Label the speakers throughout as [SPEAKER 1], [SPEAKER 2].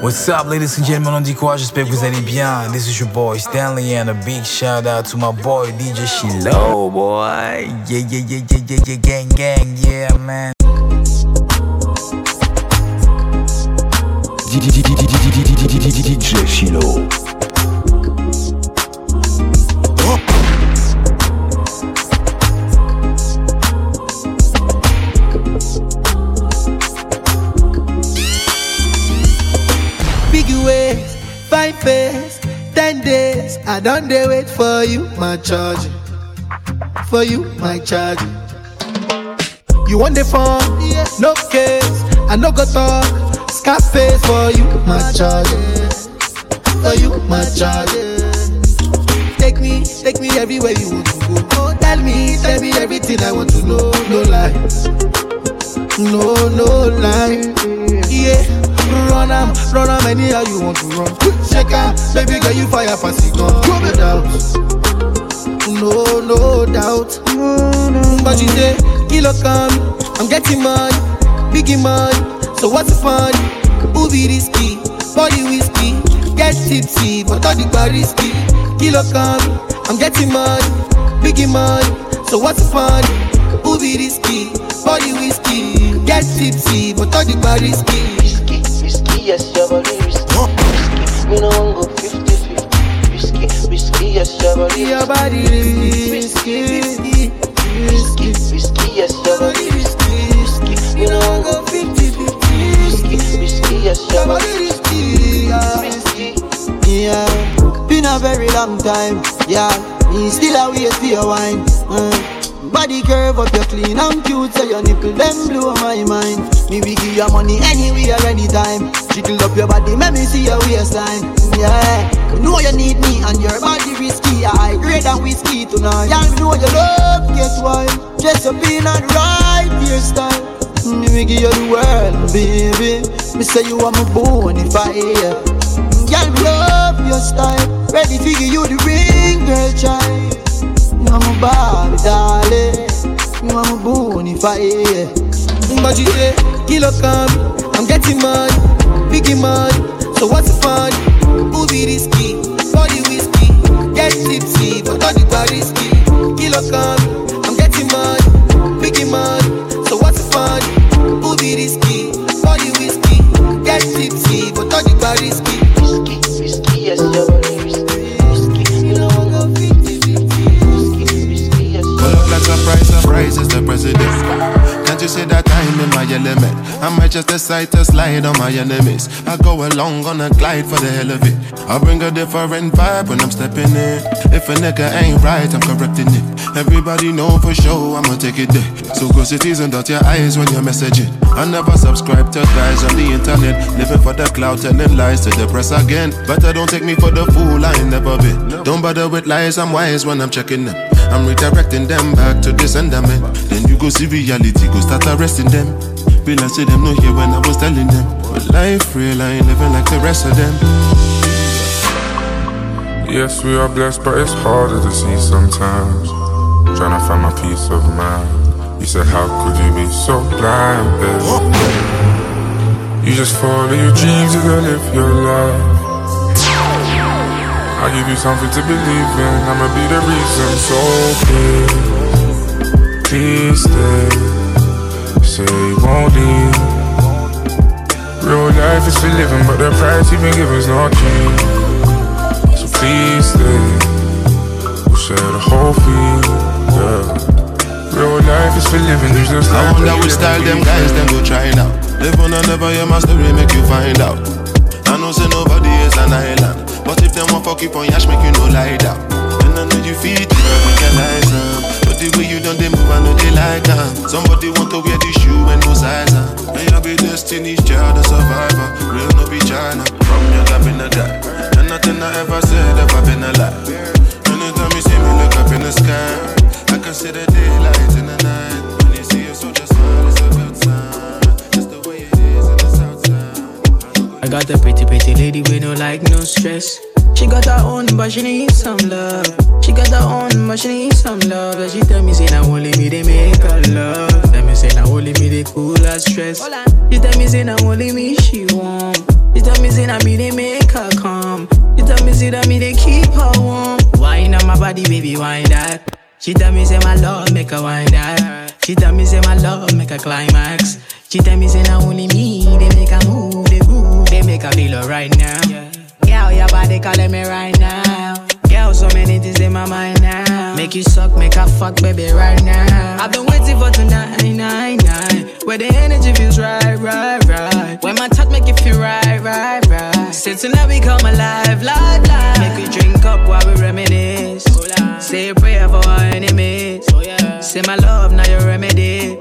[SPEAKER 1] What's up, ladies and gentlemen? On dit quoi? J'espère que vous allez bien. This is your boy Stanley, and a big shout out to my boy DJ Shiloh, boy. Yeah, yeah, yeah, yeah, yeah, yeah, gang, gang, yeah, man.
[SPEAKER 2] DJ Shiloh.
[SPEAKER 3] Five face, ten days. I don't dare wait for you, my charge. For you, my charge. You want the phone? No case. I no go talk. Scarface for you, my charge. For you, my charge. Take me, take me everywhere you want to go. Oh, tell me, tell me everything I want to know. No lie, no, no lie. Yeah. Run am, run am anyhow you want to run. Shake am, baby girl you fire pass it gun. No doubt, no no doubt. But you say kilo come, um, I'm getting money, biggie money. So what's the fun? Who be risky? Body whiskey, get tipsy, but all the bar risky. Kilo come, um, I'm getting money, biggie money. So what's the fun? Who be risky? Body whiskey, get tipsy, but all the bar risky
[SPEAKER 4] yes, your body risky. risky. Me no go 50-50. Risky, risky, yes, body
[SPEAKER 3] Your body risky, risky,
[SPEAKER 4] risky, risky, yes, your body risky, risky. Me no go 50-50. Risky, risky, yes, body risky, risky.
[SPEAKER 5] Yeah, been a very long time. Yeah, me still a wait for your wine. Mm. Body curve up, you're clean and cute, so your nipple them blow my mind. Me we give you money anywhere, anytime. Jiggle up your body, make me see your waistline. Yeah, you know you need me and your body risky. I grade and whiskey tonight. Y'all know you love, guess why? Dress up in and right hairstyle. Me mm, we give you the world, baby. Me say you are my bone if mm, I hear. Y'all love your style. Ready to give you the ring, girl, child. Are my Barbie, darling. You are my bonfire.
[SPEAKER 3] But you say, kilo come, I'm getting money, biggie money. So what's the fun? Be risky? Body whiskey, get tipsy, but all the bar risky. Kilo come,
[SPEAKER 6] president. Can't you see that I'm in my element? I might just decide to slide on my enemies. I go along on a glide for the hell of it. I bring a different vibe when I'm stepping in. If a nigga ain't right, I'm correcting it. Everybody know for sure I'ma take it there. So go cities and dot your eyes when you're messaging. I never subscribe to guys on the internet. Living for the cloud, telling lies to the press again. Better don't take me for the fool, I ain't never been. Don't bother with lies, I'm wise when I'm checking them. I'm redirecting them back to the sentiment. Then you go see reality, go start arresting them. Be like say them no here when I was telling them. But life real, I ain't living like the rest of them.
[SPEAKER 7] Yes, we are blessed, but it's harder to see sometimes. Trying to find my peace of mind. You said, How could you be so blind, baby? You just follow your dreams, you gotta live your life. I give you something to believe in. I'ma be the reason. So please, please stay. Say you won't leave. Real life is for living, but the price you've been given is not cheap. So please stay. We'll share the whole fee. Yeah. Real life is for living, you just
[SPEAKER 6] I wonder which style them guys them go try now. Live on and never hear my story, make you find out. I know say nobody is an island. But if them want fuck you on yash, make you no lie down. And I know you feel it, make your lies on. But the way you done they move, I know they like. Somebody want to wear the shoe and no size on. And i'll be destiny's child, a survivor. Real no be China. From young I've been a guy. And nothing I ever said ever been a lie. Anytime you see me look up in the sky, I can see the daylight in the night.
[SPEAKER 8] Got a pretty, pretty lady with no like, no stress. She got her own, but she needs some love. She got her own, but she needs some love. And she tell me, say, now only me, they make her love. Tell me, say, now only me, they cool her stress. She tell me, say, now only me, she want. She tell me, say that me they make her come. She tell me say that me they keep her warm. Wine on my body, baby, wine that. She tell me say my love make her wine that. She tell me say my love make her climax. She tell me say now only me they make her move, they move, they make her feel alright now. Yeah. Girl, your body calling me right now. Girl, so many things in my mind now. Make you suck, make her fuck, baby, right now. I've been waiting for tonight, nine, nine. Where the energy feels right, right, right. When my touch make you feel right, right, right. Say tonight we come alive, live, live. Make we drink up while we reminisce. Say a prayer for our enemies. Oh, Say my love, now your remedy.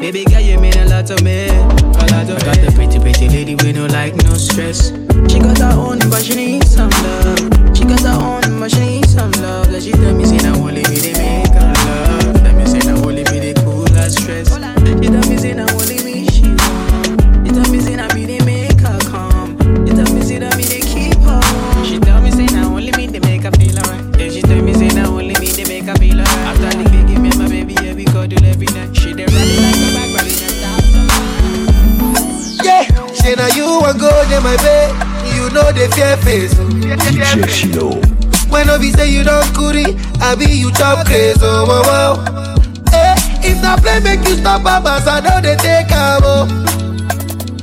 [SPEAKER 8] Baby girl, you mean a lot to me. A lot to I got the pretty, pretty lady with no like, no stress. She got her own, but she needs some love. She got her own, but she needs some love. That she tell me, say, now only me they make her love. Tell me, say, now only me they cool her stress. She tell me, say, now only me she want. She tell me, say, now me they say now
[SPEAKER 3] you want go there, my babe. You know the fear face.
[SPEAKER 2] DJ Shiloh.
[SPEAKER 3] When no be say you don't curry, I be you chop crazy. Oh, wow, wow. Eh, if not play, make you stop, babas. I know they take am, oh.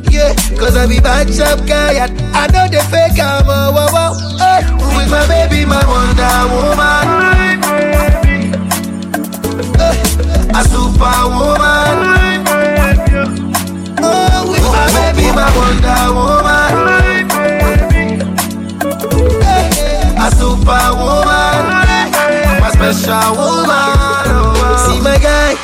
[SPEAKER 3] Yeah, cause I be bad chop guy and I know they fake am, oh, wow, wow. Eh, with my baby, my Wonder Woman. Eh, a superwoman. Wonder Woman. A superwoman, my special woman. oh. See my guy,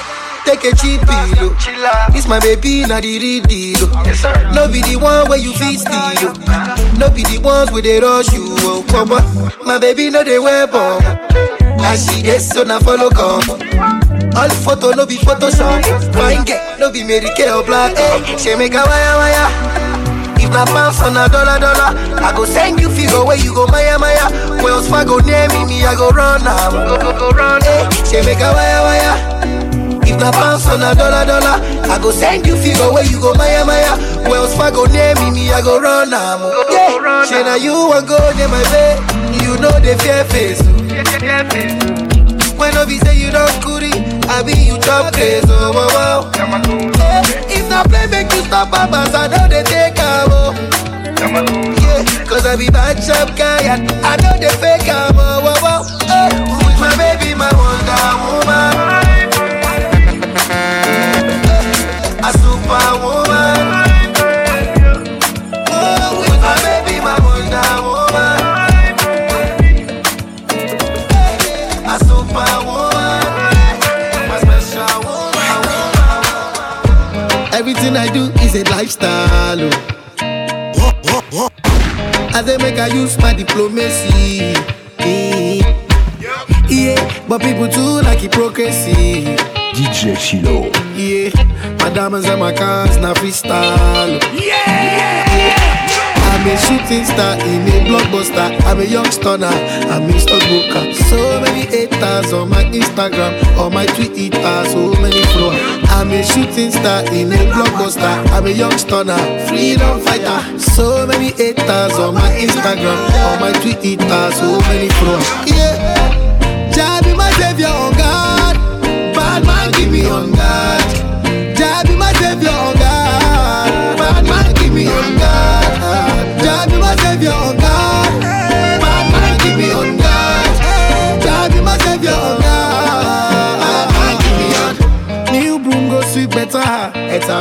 [SPEAKER 3] take a cheap pillow. Oh. This my baby, not the real deal. oh. No be the one where you feel steal. oh. No be the ones where they rush you. Oh, papa. My baby, no they wear bomb. And she is so now follow come. All the photo no be Photoshop. Fine get no be Mary Kay or black. Hey, eh. she make a wire wire. If na pounds on a dollar dollar, I go send you figure where you go Maya Maya. Wells Fargo near me, me I go run now. Go go go run. Hey, she make a wire wire. If na pounds on a dollar dollar, I go send you figure where you go Maya Maya. Wells Fargo near me, me I go run now. Yeah, she na you want go near my bed. You know the fear face. When no be say you don't curry, I be you chop crazy. Oh, wow, wow. Eh, if not play, make you stop, babas. I know they take am, oh. Yeah, cause I be bad chop guy and I know they fake am, oh, wow, wow. I use my diplomacy. Yeah, but people too like hypocrisy.
[SPEAKER 2] DJ Shiloh.
[SPEAKER 3] Yeah, my diamonds and my cars now freestyle. Yeah, I'm a shooting star in a blockbuster. I'm a young stunner. I'm a stockbroker. So many haters on my Instagram, on my Twitter, so many followers. I'm a shooting star in a blockbuster. I'm a young stunner, freedom fighter. So many haters on my Instagram, on my Twitter, so many followers. Yeah, Jah be my savior on God. Bad man give me on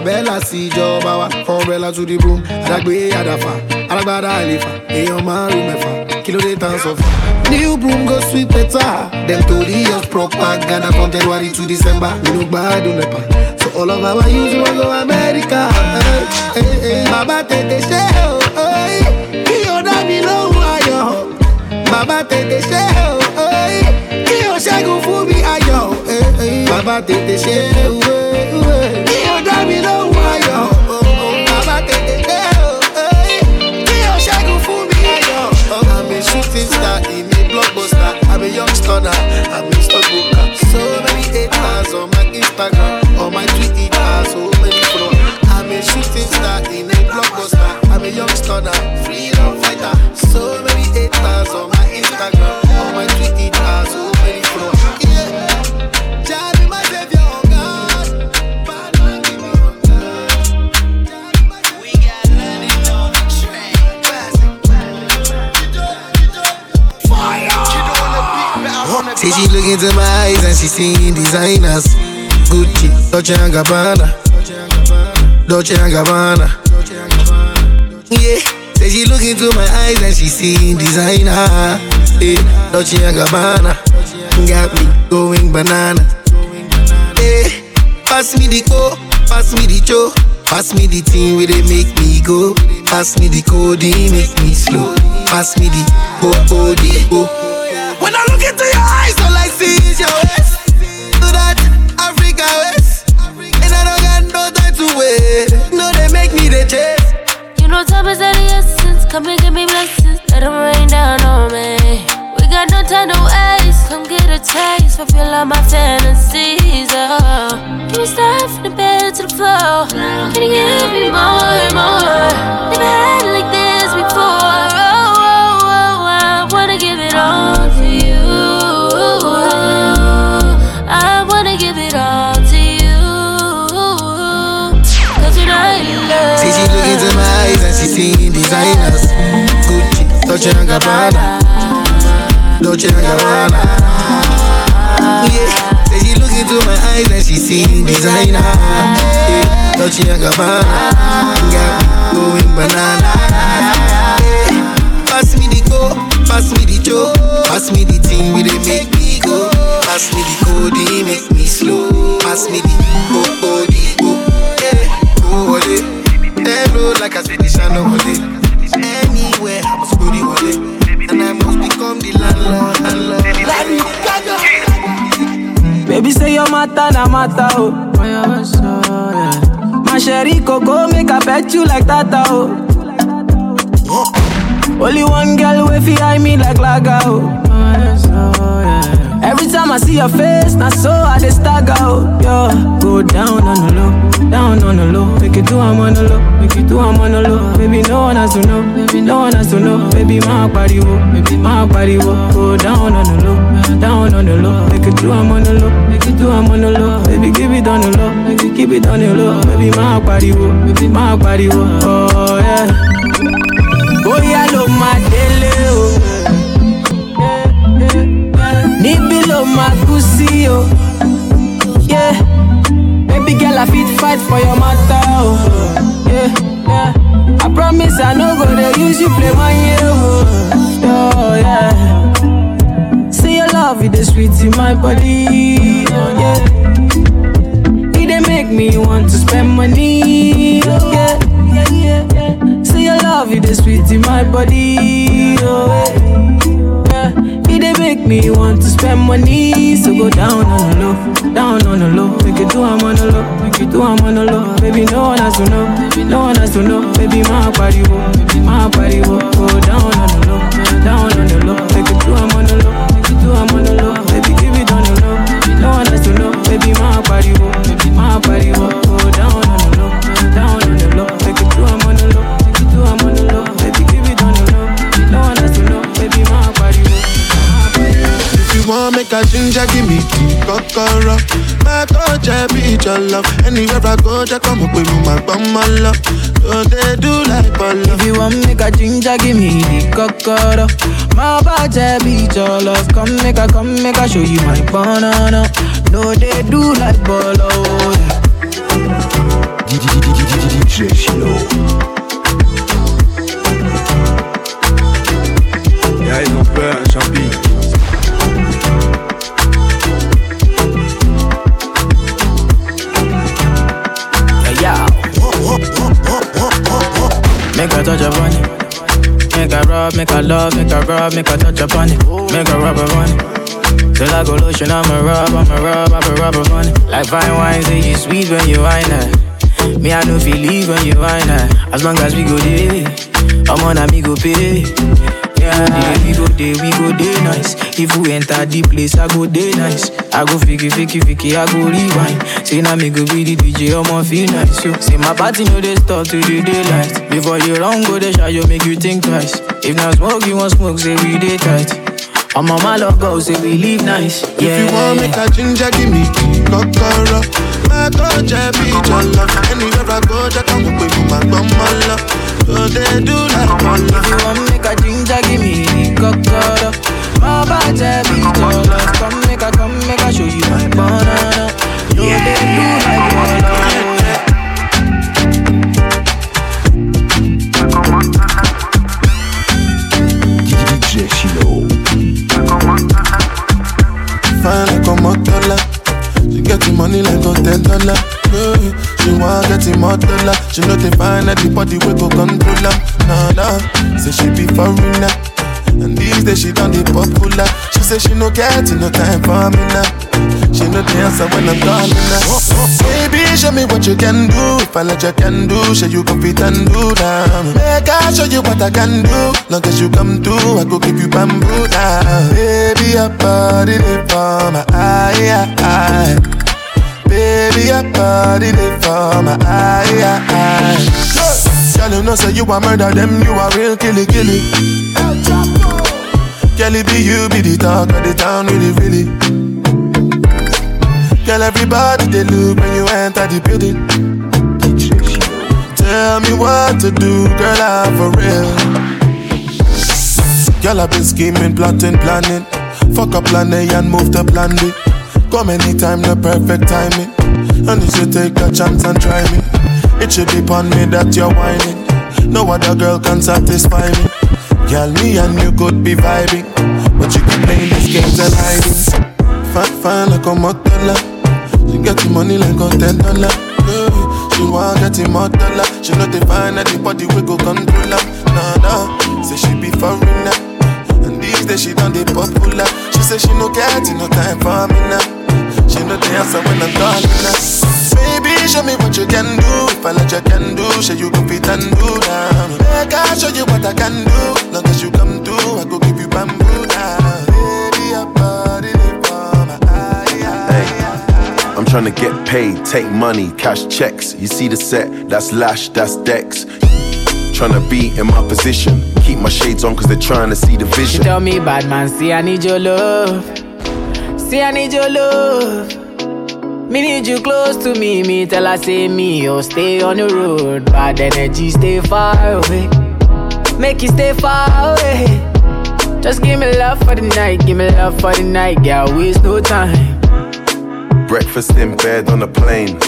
[SPEAKER 3] Ẹ̀tàbẹ́là sí ìjọba wa. Umbrella to the. Àdàgbé àdàfà. Alágbádá àlefa. Èèyàn márùn mẹ́fà. Kí ló dé tán sọ fún? New broom go sweep better. Dem tori just propaganda from January to December. No gbádùn nepa. So all of our youths wan go America. Eh, eh, eh. Bàbá tètè ṣe o. Kí o dá mi lóhùn ayọ̀. Bàbá tètè ṣe o. Kí o ṣẹ́gun fún mi ayọ̀. Bàbá tètè ṣe Instagram or my Twitter has so many followers. I'm a shooting star in a blockbuster. I'm a young now, freedom fighter. So many haters on my Instagram or my Twitter has so many followers. Yeah, Jah be my savior. Say she look into my eyes and she seeing designers. Gucci, Dolce and Gabbana, Dolce and Gabbana. Yeah, say she look into my eyes and she seeing designer. Yeah, Dolce and Gabbana, got me going banana. Yeah, pass me the co, pass me the cho, pass me the thing where they make me go. Pass me the code, make me slow. Pass me the oh oh the oh. When I look into your eyes, all I see is your waist. Africa waist, and I don't got no time to wait. No, they make me the chase.
[SPEAKER 9] You know time is of the essence. Come and give me blessings. Let them rain down on me. We got no time to waste. Come get a taste. Fulfill all my fantasies. Oh.
[SPEAKER 3] Gabbana, Dolce and Gabbana. Yeah, say she look into my eyes and she seeing designer. Yeah, Dolce and Gabbana, got me going banana. Pass me the go, pass me the cho, pass me the thing where they make me go. Pass me the code, they make me slow. Pass me the oh oh the oh, yeah, oh oh Them road like a city shine holiday. Anywhere
[SPEAKER 8] Baby say your matter na matter oh. My sherry coco make I pet you like tata oh. Only one girl way fi eye me like laga oh. Every time I see your face, na so I dey stagger oh. Yo, go down on the low, down on the low. Make it do I'm on the low, make it do I'm on the low. Baby no one has to know, baby no one has to know. Baby my body wo, baby my body wo. Go down on the low, down on the low. Make it do I'm on the low, make it do I'm on the low. Baby give it on the low, make it keep it on the low. Baby my body wo, baby my body wo. Oh my body, wo, my body, wo. go down on the low, down on the low. Make it do I'm on the low, make it do I'm on the low. Baby, give it on the low, no one has to know. Baby, my body, wo, my body, wo. go down on the low, down on the low. Make it do I'm on the low, make it do I'm on the low. Baby, give it on the low, no one has to know. Baby, my body, wo, my body, wo.
[SPEAKER 6] If you want make a ginger, give me the kokoro. My touch, I be your love. Anywhere I go, just come up with me, my bum, my love. So they do like ball
[SPEAKER 8] If you want make a ginger, give me the cocoa. My body beat your love. Come make a, come make a show you my banana. No, they do like bolo.
[SPEAKER 2] DJ
[SPEAKER 8] Shiloh. Make a a love, make a rub, make a touch upon it. Make a rub upon. Till I go lotion, I'ma rub, I'ma rub, I'ma rub upon it. Like fine wine, say you sweet when you wine it. Me, I know feel leave when you wine it. As long as we go there, I'm on a me go pay. Yeah, the we go there, we go there nice. If we enter the place, I go there nice. I go fiki, fiki, fiki, I go rewind. Say now me go be the DJ, I'ma feel nice. So, say my party know they start to the daylight. Before you run, go the shot, you make you think twice. If not smoke, you want smoke, say we day tight. On my malo go, say we leave nice. Yeah.
[SPEAKER 6] If you want make a ginger, give me cocoa. My God, be jealous. Anywhere I go, I come up with my bumala. So they do like bumala.
[SPEAKER 8] If you want make a ginger, give me cocoa. My God, be jealous. Come make a come
[SPEAKER 6] make
[SPEAKER 8] a show you my banana. So they do like bumala.
[SPEAKER 6] money like on ten dollar. Yeah. She want get immortal. She know they find anybody we go control her. Nah nah, say she be foreigner. And these days she done the popular. She say she no get no time for me now. She no dance when I'm calling her. Baby, show me what you can do. If I let you can do, show you can fit and do now. Make I show you what I can do. Long as you come through, I go give you bamboo now. Baby, your body they for my eye. eye. Baby, your body they for my eye. Girl, you know say you a murder them, you a real killy killy. Girl, it be you be the talk of the town, really, really. Girl, everybody they look when you enter the building. Tell me what to do, girl, I'm for real. Girl, I've been scheming, plotting, planning. Fuck up plan A and move to plan B. Come anytime, the perfect timing. And you should take a chance and try me. It should be upon me that you're whining. No other girl can satisfy me. Girl, me and you could be vibing. But you keep playing these games and hiding. Fine, fine like a modeler. She get the money like a ten dollar. Yeah, she want get the modeler. She know they find that the body we go control her. Nah, nah. Say she be foreigner. And these days she done the popular. She say she no get no time for me now. She know the answer when I'm calling her. Baby, show me what you can do. If I let you can do, show you go fit and do now. Make I show you what I can do. Long as you come through, I go give you bamboo now. Baby, your body they for my eye, eye.
[SPEAKER 2] I'm trying to get paid, take money, cash checks. You see the set, that's Lash, that's Dex. Trying to be in my position. Keep my shades on cause they're trying to see the
[SPEAKER 8] She
[SPEAKER 2] vision.
[SPEAKER 8] tell me, bad man, see I need your love. See I need your love. Me need you close to me. Me tell her say me, oh stay on the road. Bad energy stay far away. Make you stay far away. Just give me love for the night, give me love for the night, girl. Waste no time.
[SPEAKER 2] Breakfast in bed on a plane.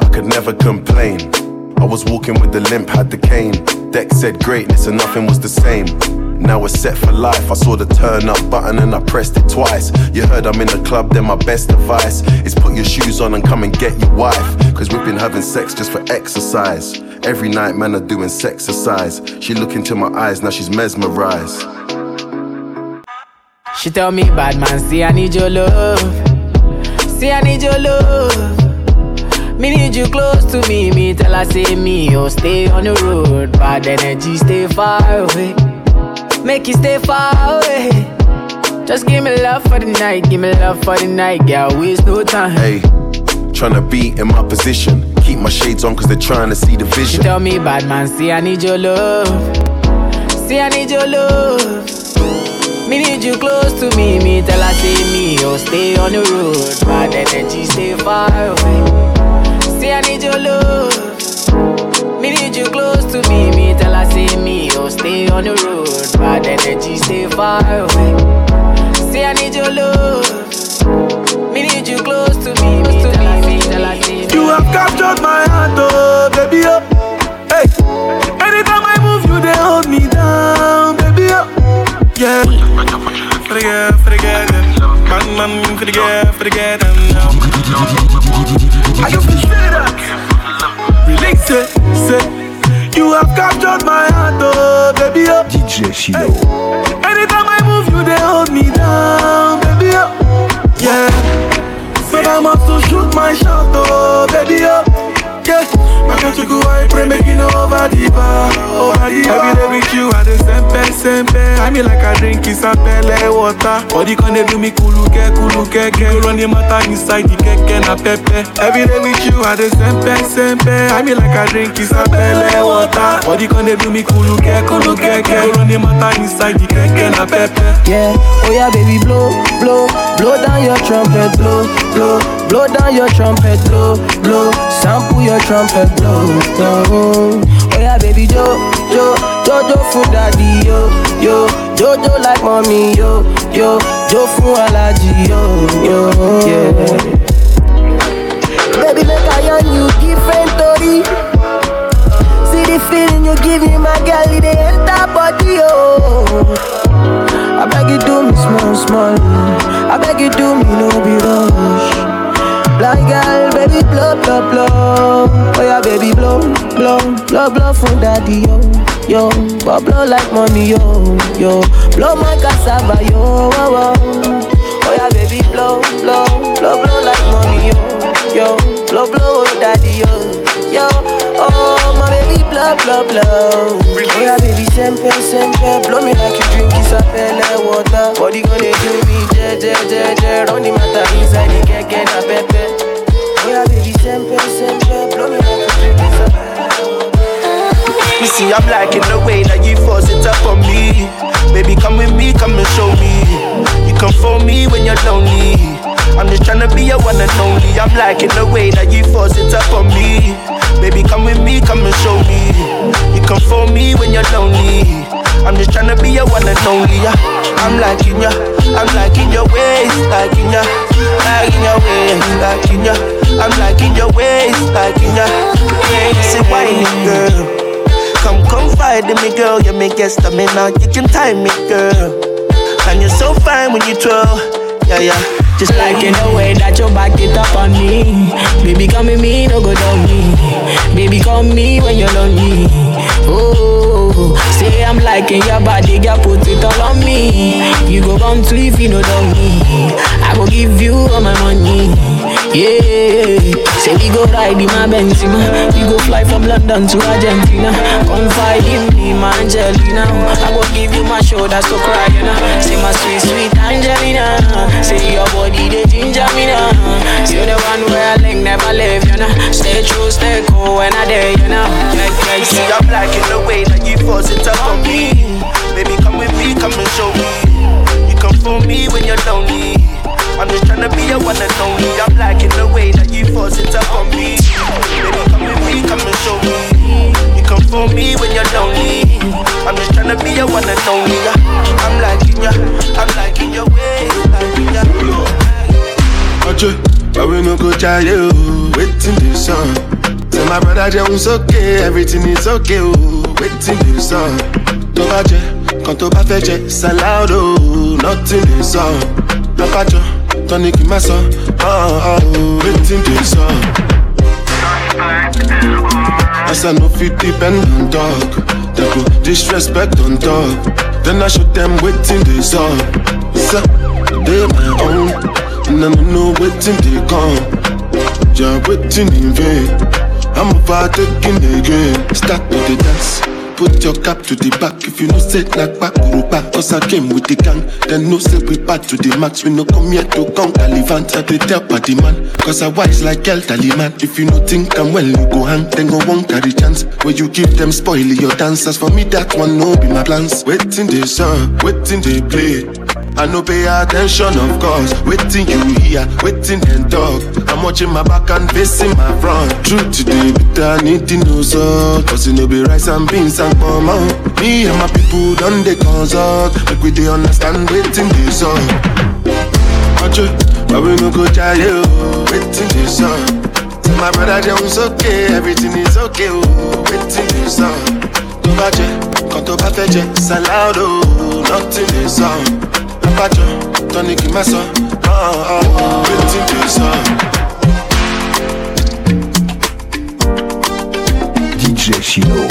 [SPEAKER 2] I could never complain. I was walking with the limp, had the cane. Deck said greatness and nothing was the same. Now we're set for life. I saw the turn up button and I pressed it twice. You heard I'm in the club, then my best advice is put your shoes on and come and get your wife. Cause we've been having sex just for exercise. Every night, man, are doing sexercise. She look into my eyes, now she's mesmerized.
[SPEAKER 8] She tell me, bad man, see I need your love. See I need your love. Me need you close to me. Me tell her say me, oh stay on the road. Bad energy stay far away. Make you stay far away. Just give me love for the night, give me love for the night, girl. Waste no time.
[SPEAKER 2] Hey, trying to be in my position. Keep my shades on cause they're trying to see the
[SPEAKER 8] She
[SPEAKER 2] vision.
[SPEAKER 8] tell me, bad man, see I need your love. See I need your love. Me need you close to me. Me tell her say me, oh stay on the road. Bad energy stay far away. See I need your love. Me need you close to me. Me tell her say me, stay on the road. Bad energy stay far away. See I need your love. Me need you close to me. Me her say, tell her say me.
[SPEAKER 10] You have captured my heart, oh baby, oh. Hey, anytime I move, you they hold me down, baby, oh. Yeah. For the girl, for the girl, man, man, for the girl, for the girl, them now. I can feel that. Relax it, say. You have captured my
[SPEAKER 2] DJ Shiloh.
[SPEAKER 10] Anytime I move, you they hold me down, baby, oh. Yeah. But I must to shoot my shot, oh, baby, oh. Yeah. My country go, I pray, making over the bar, over the bar. Every day with you, I the sempe, sempe. I mean like I drink is a pele water. Body can they do me kuluke, kuluke, ke. Go run the matter inside the keke na pepe. Every day with you, I the sempe, sempe. I mean like I drink is a pele water. Body can they do me kuluke, kuluke, ke. Go run the matter inside the keke na pepe.
[SPEAKER 11] Yeah, oh yeah, baby, blow, blow, blow down your trumpet, blow, blow, blow down your trumpet, blow, blow, sample your trumpet, blow, blow. Oh yeah, baby, jo, jo, jojo for daddy, yo, yo, jojo like mommy, yo, yo, jo for allergy, yo, yo, yeah. Baby, make I on you different story. See the feeling you give me, my girl, it dey enter body, oh. I beg you do me small, small. I beg you do me no be rush.
[SPEAKER 12] Blind girl, baby, blow, blow, blow. Oh yeah, baby, blow, blow, blow, blow for daddy, yo, yo. But blow like mommy, yo, yo. Blow my cassava, yo, oh, oh. Oh yeah, baby, blow, blow, blow, blow like mommy, yo, yo. Blow, blow, oh, daddy, yo, yo. Oh, my blow, blow, blow. Oh yeah, baby, sempe, sempe. Blow me like you drink isapele water. Body gonna do me, je, je, je, je. Run the matter inside the keke na pepe. Oh yeah, baby, sempe, sempe. Blow me like you drink isapele
[SPEAKER 13] You see, I'm liking the way that you force it up on me. Baby, come with me, come and show me. You come for me when you're lonely. I'm just tryna be your one and only. I'm liking the way that you force it up on me. Baby, come with me, come and show me. You come for me when you're lonely. I'm just tryna be your one and only. Yeah. I'm liking ya, I'm liking your ways, liking ya, liking your ways, liking ya. I'm liking your ways, liking ya. Say, whiny girl. Come confide in me, girl. You make get stamina. You can time me, girl. And you're so fine when you twirl. Yeah, yeah.
[SPEAKER 8] Just like in the way that you back it up on me. Baby, come with me, no go down me. Baby, call me when you're lonely. Oh, say I'm liking your body, girl, put it all on me. You go come to if you know down me. I go give you all my money. Yeah, say we go ride in my Benzema. We go fly from London to Argentina. Confide in me, my Angelina. I go give you my shoulder, so cry, you know. Say my sweet, sweet Angelina. Say your body, the ginger me now. You're the one where I link never leave, you know. Stay true, stay cool when I dare, you know. Yeah, yeah,
[SPEAKER 13] You see, I'm in the way that you force it up on me. Baby, come with me, come and show me. You come for me when you're lonely. I'm just tryna be your one and only. I'm liking the way that you force it up on me. Baby, come with me, come and show me. You come for me when you're lonely. I'm just tryna be your one and only. I'm liking ya, I'm liking your way, liking ya.
[SPEAKER 6] Ojo, but we no go try you. Waiting the sun. Tell my brother Jones okay, everything is okay. Oh, waiting the sun. Tó bá jẹ, kan tó bá fẹ́ oh, nothing the sun. Lọ́kàjọ, tọ́ni kì í má sọ, oh, oh, waiting sun. As I no fit depend on dog, they go disrespect on dog. Then I show them waiting sun. So, they my own, and I don't know waiting they come. Yeah, waiting in vain. I'm overtaking again. Start with the dance. Put your cap to the back if you know say like back back. Cause I came with the gang. Then no say we back to the max. We no come here to come Calivant. I did tell party man. Cause I wise like elderly man. If you no think I'm well, you go hang. Then go one carry chance. Where you give them spoil your dancers. For me, that one no be my plans. Waiting they song, waiting they play. I no pay attention, of course. Waiting you hear, waiting and talk. Watching my back and facing my front. Truth today, but I need to know so. Cause you know be rice and beans and come out. Me and my people done they consult. Make we they understand waiting this up. Ojo, but we no go try you. Waiting this up. My brother Jones okay, everything is okay. Oh, waiting this up. Tó bá jẹ, kan tó bá fẹ́ jẹ, oh, nothing is up. Abájọ, tọ́ni kì í má sọ, oh, oh, oh,
[SPEAKER 14] DJ Shino.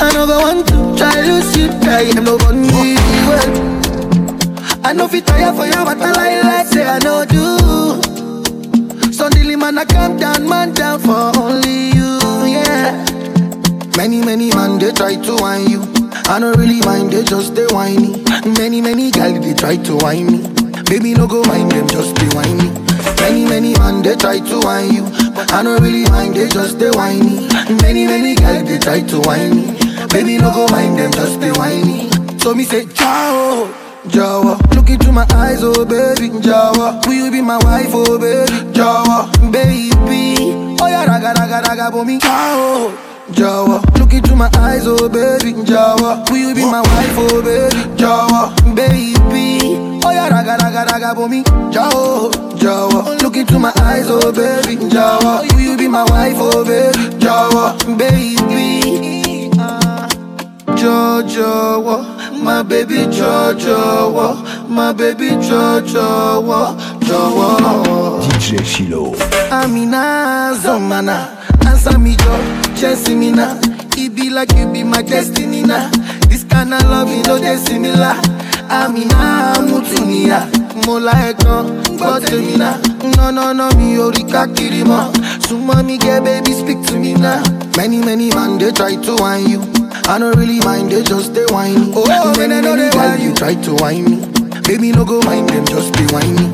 [SPEAKER 3] I never want to try lose you, try I'm no gonna need well. I know fit tire for you, but I lie like say I know do. Suddenly man, I calm down, man down for only you, yeah. Many, many man, they try to whine you. I don't really mind, they just they whiny. Many, many gal, they try to whine me. Baby, no go mind them, just they whiny. Many, many man, they try to whine you. But I don't really mind, they just they whiny. Many, many gal, they try to whine me. Baby, no go mind them, just they whiny. So me say, ciao. Jawa, look into my eyes, oh baby, Jawa. Will you be my wife, oh baby, Jawa, baby? Oh yeah, raga raga raga, for me, ciao. Jawa, look into my eyes, oh baby, Jawa. Will you be my wife, oh baby, Jawa, baby? Yeah, raga raga raga, Jawa, Jawa. Look into my eyes, oh baby, Jawa. Will you be my wife, oh baby, Jawa, baby? Ah. Jojo, my baby Jojo, my baby Jojo, jọ̀wọ́.
[SPEAKER 14] DJ Shiloh.
[SPEAKER 3] Amina Zomana, answer me job, chasing me now. It be like you be my destiny now. This kind of love, you know they similar. Amina Mutunia, mo like gan, gbọ́ tèmi náà. No, no, no, mi ò rí káàkiri mọ́. Súnmọ́ mi get baby, speak to me now. Many, many man, they try to whine you. I don't really mind, they just they whine me. Oh, many, many, girl, you try to whine me. Baby, no go mind them, just be whine me.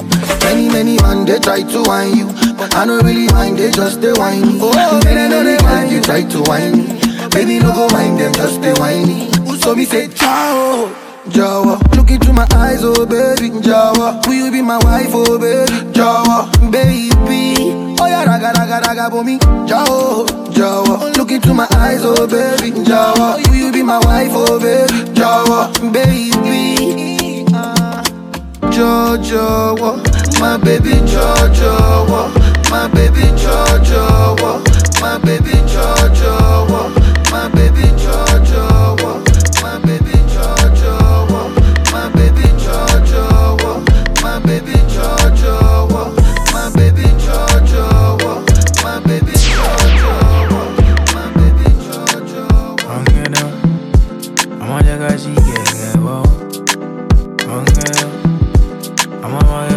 [SPEAKER 3] Many, many man, they try to whine you. But I don't really mind, they just they whine me. Oh, many, many girl, you try to whine me. Baby, no go mind them, just they whine me. So me say, ciao. Jawa, look into my eyes, oh baby, Jawa. Will you be my wife, oh baby, Jawa, baby? Oh yeah, raga raga raga for me, Jawa, Jawa. Look into my eyes, oh baby, Jawa. Will you be my wife, oh baby, Jawa, baby? Ah, Jojo, my baby Jojo, my baby Jojo, my baby Jojo, my baby Jojo,
[SPEAKER 15] I'm on my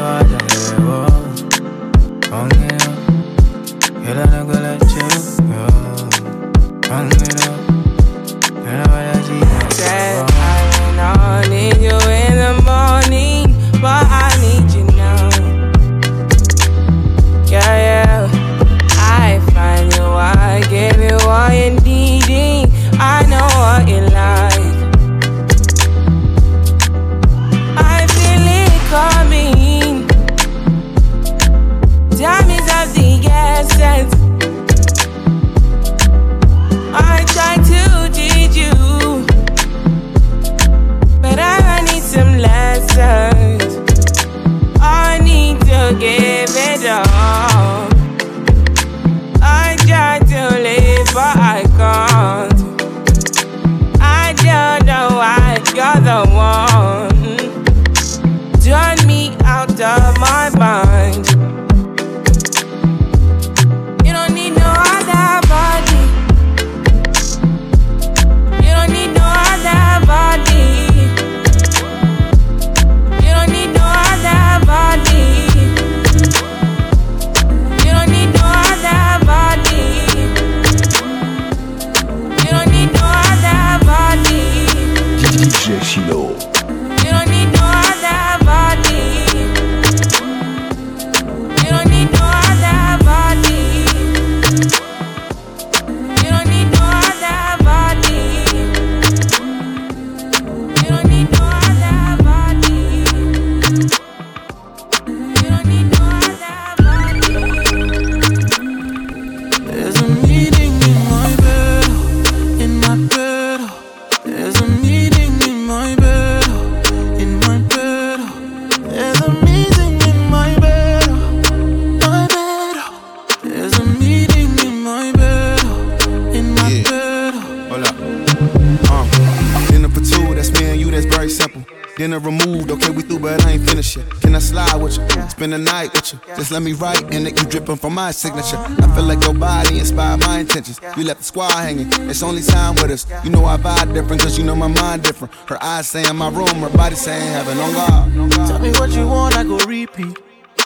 [SPEAKER 15] let
[SPEAKER 16] me
[SPEAKER 17] write in it, you dripping from my signature. I feel like your body inspired my intentions. You left the squad hanging, it's only time with us. You know I vibe different, cause you know my mind different. Her eyes saying my room, her body saying heaven on God.
[SPEAKER 18] Tell me what you want, I go repeat.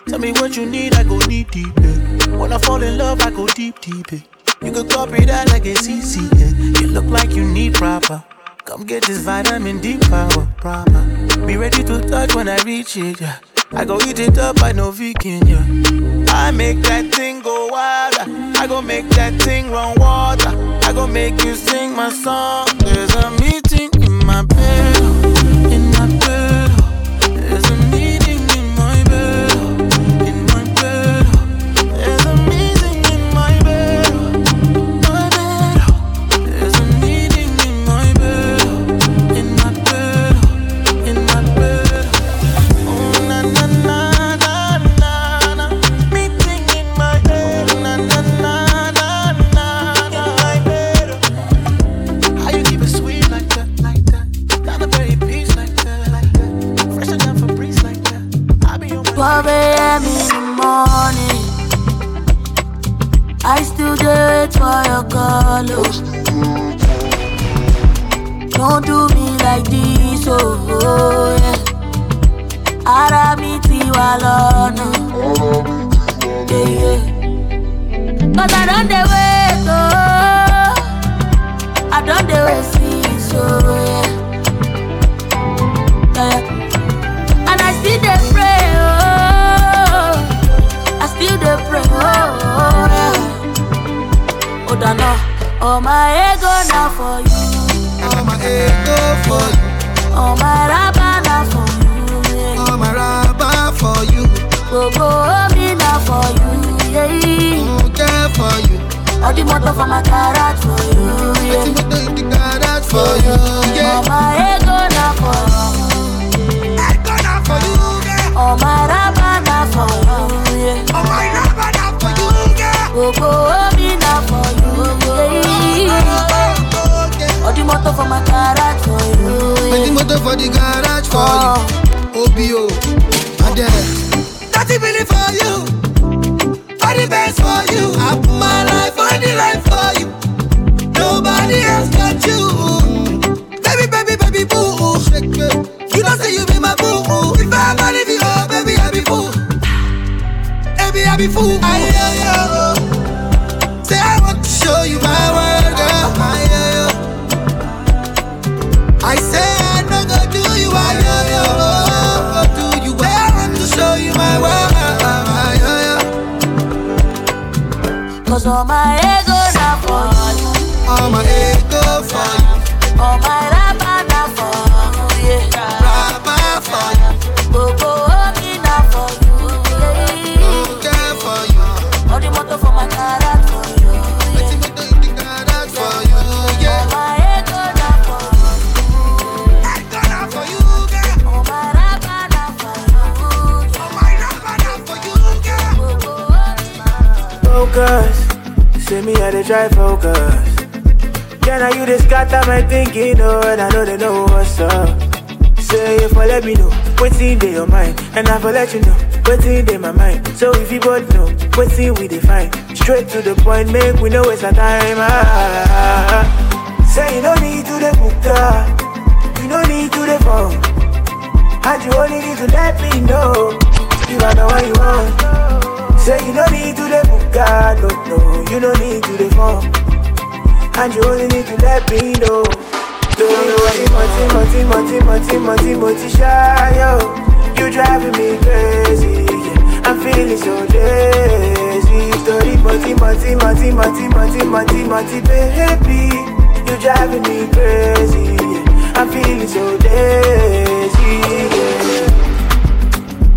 [SPEAKER 18] Tell me what you need, I go knee deep. Yeah. When I fall in love, I go deep, deep. Yeah. You can copy that like it's easy. Yeah. You look like you need proper. Come get this vitamin D power proper. Be ready to touch when I reach it. Yeah. I go eat it up, I know vegan. Yeah. I make that thing go wild. I go make that thing run water. I go make you sing my song. There's a meeting in my bed,
[SPEAKER 9] and I
[SPEAKER 19] will let you know, what's in my mind. So if you both know, what's in we define, straight to the point, make we know it's a time. Ah, say you don't need to the book, you don't need to the phone, and you only need to let me know, you are the one you want. Say you don't need to the book, no, no, you don't need to the phone. And you only need to let me know. Don't you worry, multi, multi, multi, multi, multi, multi, shy, yo. You driving me crazy, yeah. I'm feeling so lazy. Story, multi, multi, multi, multi, multi, multi, multi, baby. You driving me crazy, yeah. I'm feeling so lazy, yeah.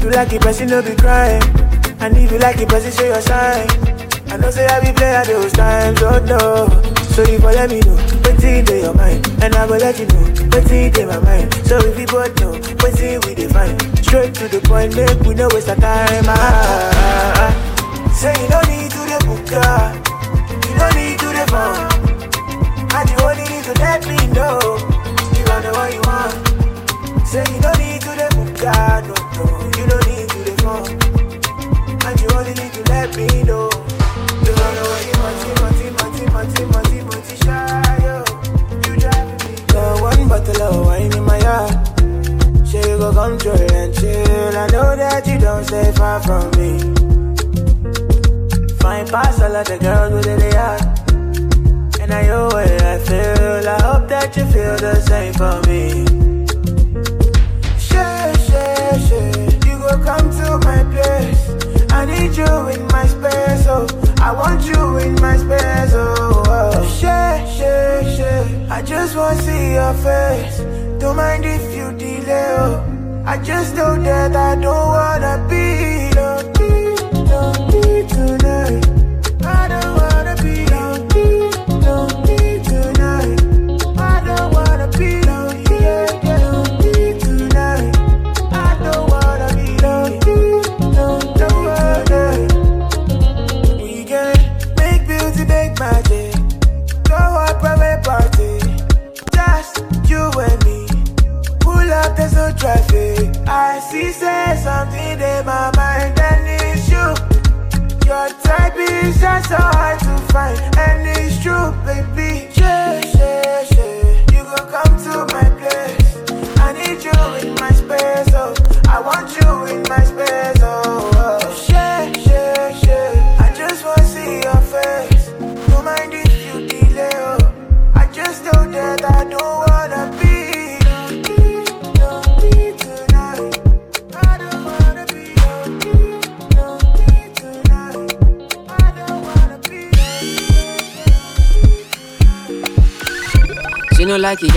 [SPEAKER 19] You like it, you no be crying. And if you like it, but you show your sign. I know say I be play at those times, oh no. So you go let me know, what's in your mind, and I go let you know, what's in my mind. So if you both know, in we define, straight to the point, make we know it's the time. Ah, ah, ah. Say you don't need to the book, ah. you don't need to the phone, and you only need to let me know, you are the one you want. Say you don't need to the book, ah, no, no, you don't need to the phone, and you only need to let me know. You are the one you want, bottle of wine in my yard. She go come through and chill. I know that you don't stay far from me. Fine past all of the girls within the yard. And I know what I feel. I hope that you feel the same for me. Share, share, share. You go come to my place. I need you in my space, oh. I want you in my space, oh. oh. Share, share, share. I just wanna see your face. Don't mind if you delay, oh. I just know that I don't wanna be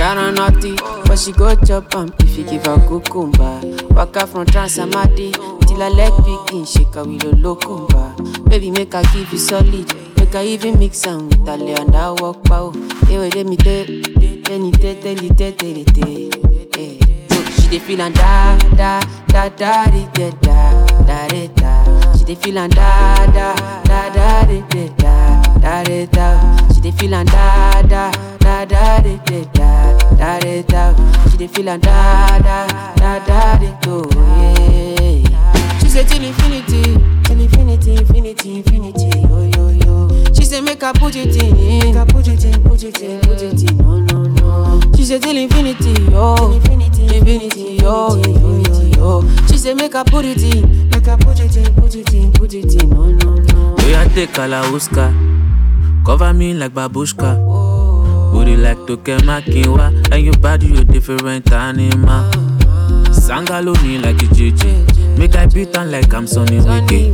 [SPEAKER 20] got on naughty, but she go chop am if you give her cucumber. Waka from Transamadi till her leg begin shake her with a locumba. Baby, make her give you solid, make her even mix am with her and I walk pow. Hey, wait, me let me tell, tell you, tell, tell you, tell. Hey. She dey feel and da da da da di, da da da da da. She dey feel and da da da da di, da da da da da. She dey feel and da da da da di, da da da da da. She dey feel da da da da do yeah. She say till infinity, till infinity, infinity, infinity, yo yo yo. She say make I put it in, make I put it in, put it in, put it in, no no no. She say till infinity, yo, infinity, infinity, yo, infinity, yo. She say make I put it in, make I put it in, put it in, put it in, no no no.
[SPEAKER 21] We a take Kalauska, cover me like babushka. Oh, Booty like Toke Makinwa, and your body you different animal. Sangalo me like a JJ, make I beat on like I'm Sonny Wiki.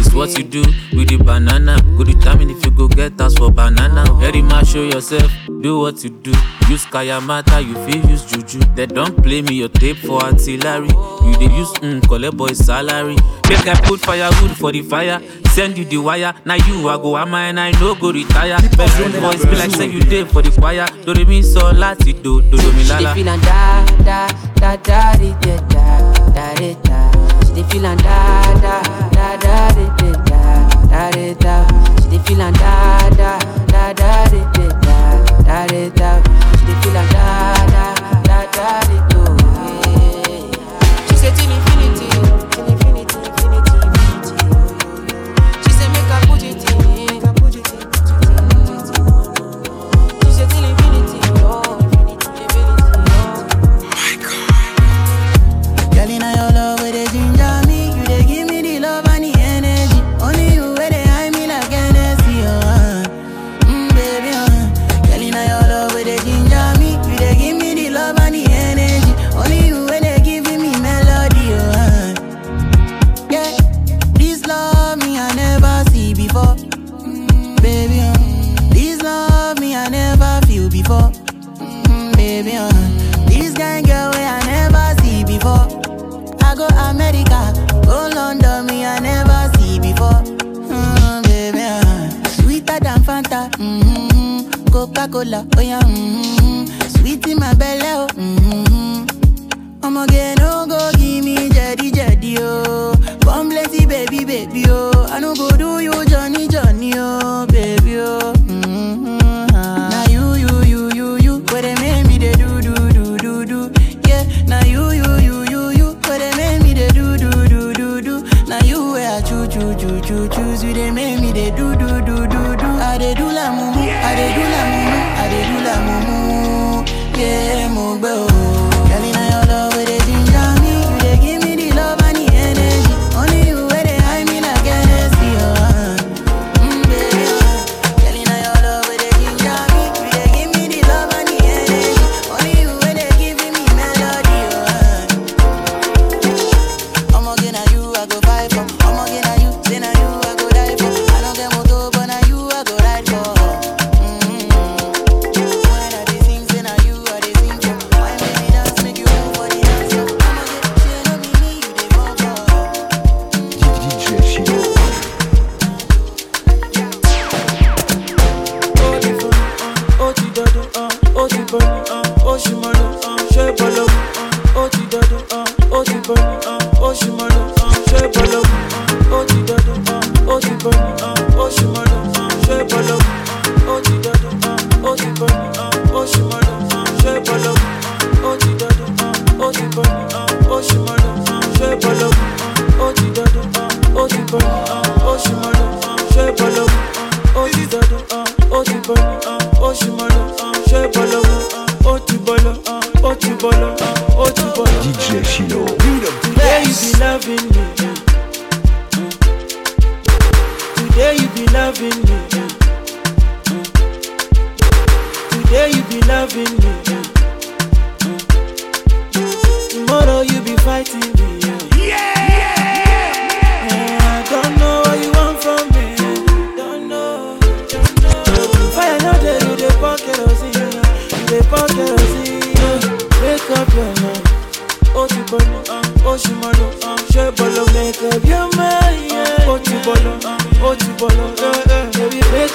[SPEAKER 21] It's what you do with the banana. Go determine if you go get us for banana. Very much show yourself, do what you do. Use Kayamata, you feel use Juju. They don't play me your tape for artillery. You dey use mm, collect boy salary. Make I put firewood for the fire. Send you the wire. Now you I go am and I no go retire. Bedroom voice be like say you dey for the choir. Do re mi so lati do do do
[SPEAKER 20] She dey
[SPEAKER 21] lala.
[SPEAKER 20] and da da da da da da da da da. She dey feel and da da da da da da da da da. She dey feel da da da da da da da da da. She dey feel and da da da da di, do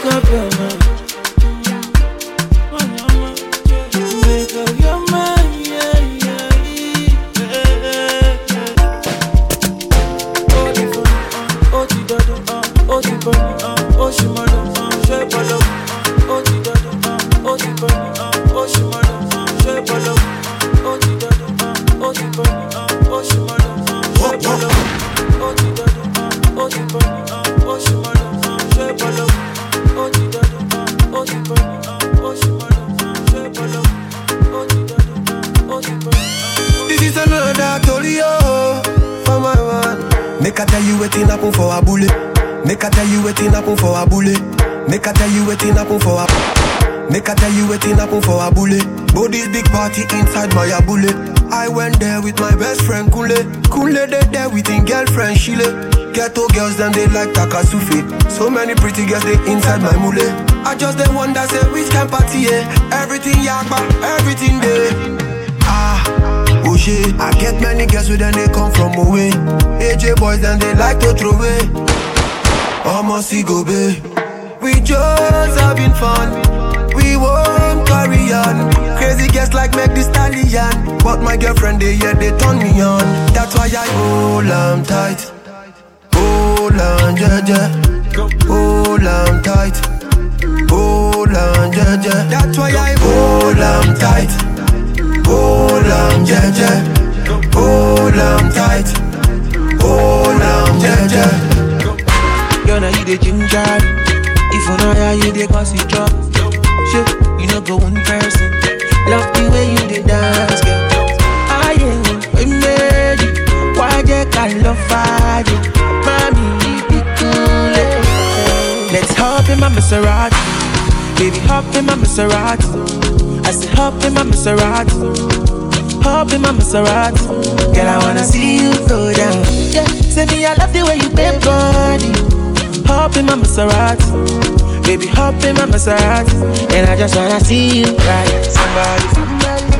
[SPEAKER 20] make
[SPEAKER 5] up your
[SPEAKER 6] brother. Party inside my abule. I went there with my best friend Kule. Kule they there with him girlfriend Shile. Ghetto girls them they like Takasufi. So many pretty girls they inside my mule. I just they wonder say which can party yeah. Everything yakba, everything there. Ah, oh shit. I get many girls with them they come from away. AJ boys then they like to throw away. Almost go babe. We just having fun. We won't carry on. Crazy girls like make the stallion. But my girlfriend, they yeah, they turn me on. That's why I hold on tight. Hold on, yeah, yeah. Hold on tight. Hold on, yeah, yeah. That's why I hold on tight. Hold on, yeah, yeah. Hold on tight. Hold on, yeah, yeah.
[SPEAKER 18] Girl, now you the ginger. If you know how you the cause it drop. Shit, you know go one person. Love the way you the dance, girl. Yeah, we made you. Why you can love fire? Mommy, be cool. eh. Let's hop in my Maserati. Baby, hop in my Maserati. I said hop in my Maserati. Hop in my Maserati. Girl, I wanna see you go down. Yeah, say me I love the way you bend body. Hop in my Maserati. Baby, hop in my Maserati. And I just wanna see you right. Somebody,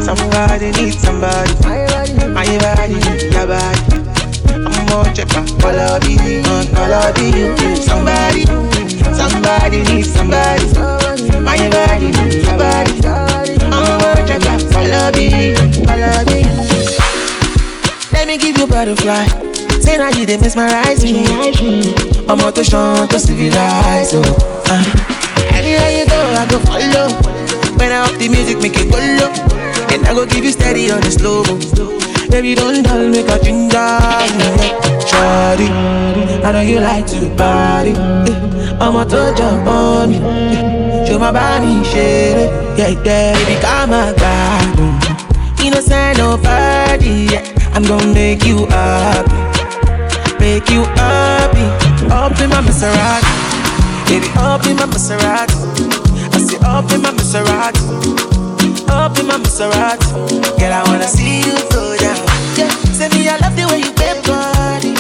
[SPEAKER 18] somebody needs somebody. My body needs your body. I'm more checker. All of you, all of you. Somebody, somebody needs somebody. My body needs your body. I'm more checker. All of you, all of you. Let me give you butterfly. Say now you they mesmerize me. I'm out to shine to civilize. Oh, uh. Anywhere you go, I go follow. When I up the music, make it go low. And I go give you steady on the slow mo. Baby, don't dull, make a ginger. Shawty, I know you like to party. Eh, I'm out to jump on me. Eh, Show my body, shit. eh. Yeah, yeah, baby, come on, God. Innocent, nobody. Yeah. I'm gonna make you happy make you happy. Up in my Maserati, baby, up in my Maserati. I say up in my Maserati, up in my Maserati. Girl, I wanna see you go down. Yeah, say me I love the way you bend body.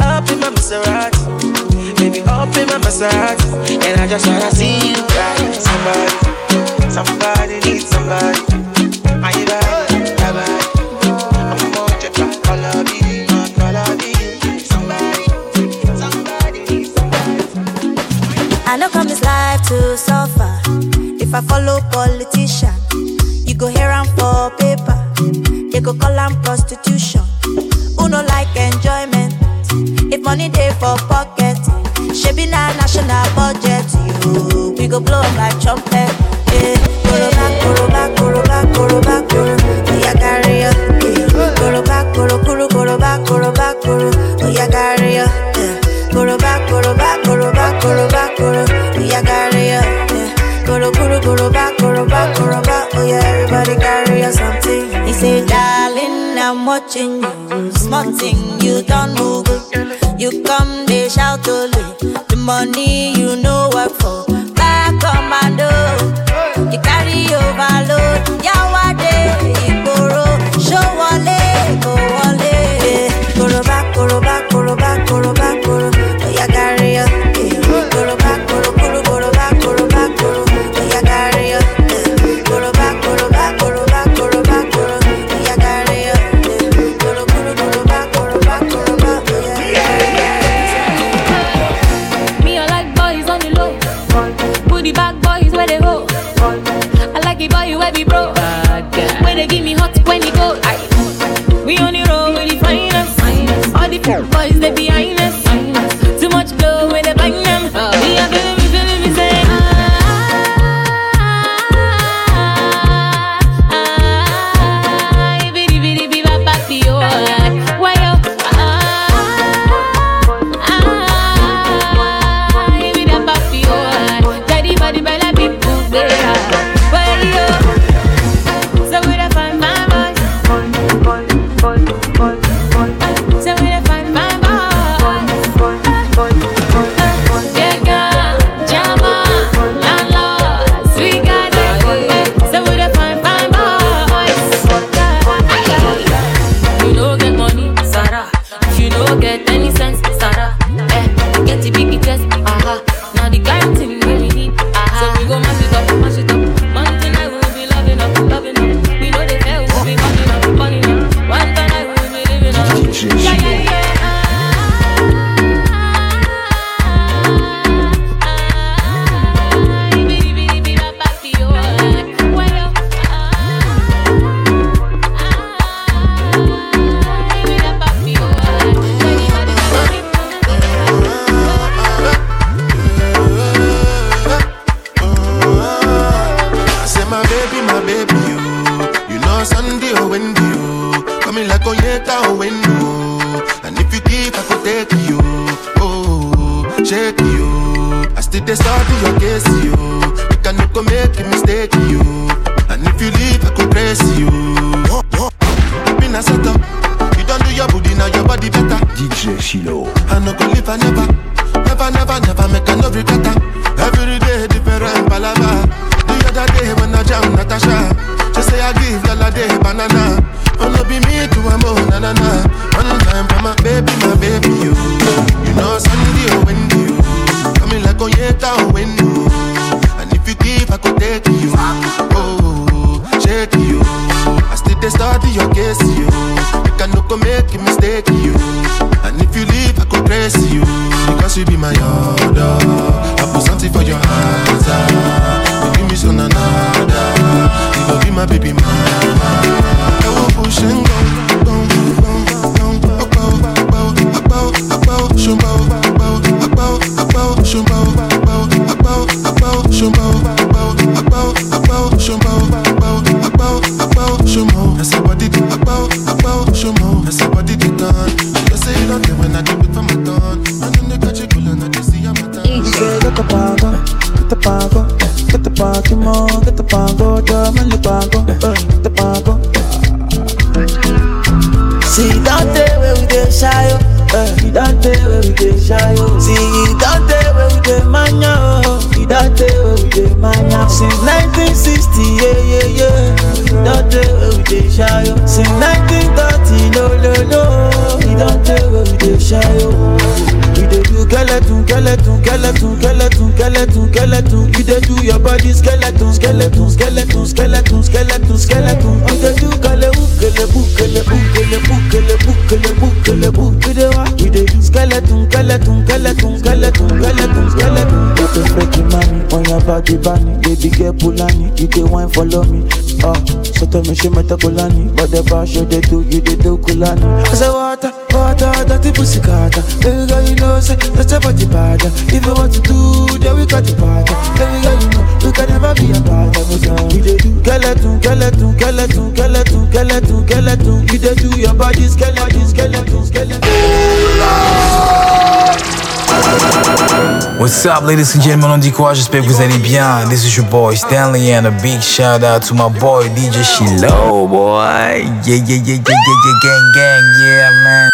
[SPEAKER 18] Up in my Maserati, baby, up in my Maserati, and I just wanna see you right. Somebody, somebody needs somebody. My body, your
[SPEAKER 22] If I follow politician, you go hear am for paper. They go call am prostitution. Who no like enjoyment? If money dey for pocket, shebi na national budget. You, we go blow like trumpet. Watching you. Small thing, you don't move. You come, they shout only. The money you know work for. Back commando. You carry overload. Yawade, Igboro.
[SPEAKER 23] The
[SPEAKER 24] pago, get the pago, get the pago, get the pago, drum and the pago, get the pago. See that day where we dey shy, oh, see that day where we dey shy, oh. See that day where we dey mania, oh, see that day where we dey mania. Since 1960, yeah, yeah, yeah. See that day where we dey shy, oh. Since 1930, no, no, no. See that day where we dey shy, oh. We dey do skeleton, skeleton, skeleton, skeleton, skeleton, skeleton. You dey do your body skeleton, skeleton, skeleton, skeleton, skeleton, skeleton. You dey do kale ukele bukele bukele bukele bukele bukele bukele. You dey what? You dey do skeleton, skeleton, skeleton, skeleton, skeleton, skeleton. You dey freaky mommy on your body bunny, baby girl pulani. You dey wine follow me, ah. So tell me she meta kulani, but the bash you dey do, you dey do kulani. I say water, water, the pussy kata, baby girl you know say that's your body bad. If you want to do, then we got the party. Baby girl, you know we can never be a bad. Uh, we dey do skeleton, skeleton, skeleton, skeleton, skeleton, skeleton. You dey do your body skeleton, skeleton, skeleton.
[SPEAKER 1] What's up, ladies and gentlemen? On dit quoi? J'espère que vous allez bien. This is your boy Stanley, and a big shout out to my boy DJ Shiloh, oh, boy. Yeah, yeah, yeah, yeah, yeah, yeah, gang, gang, yeah, man.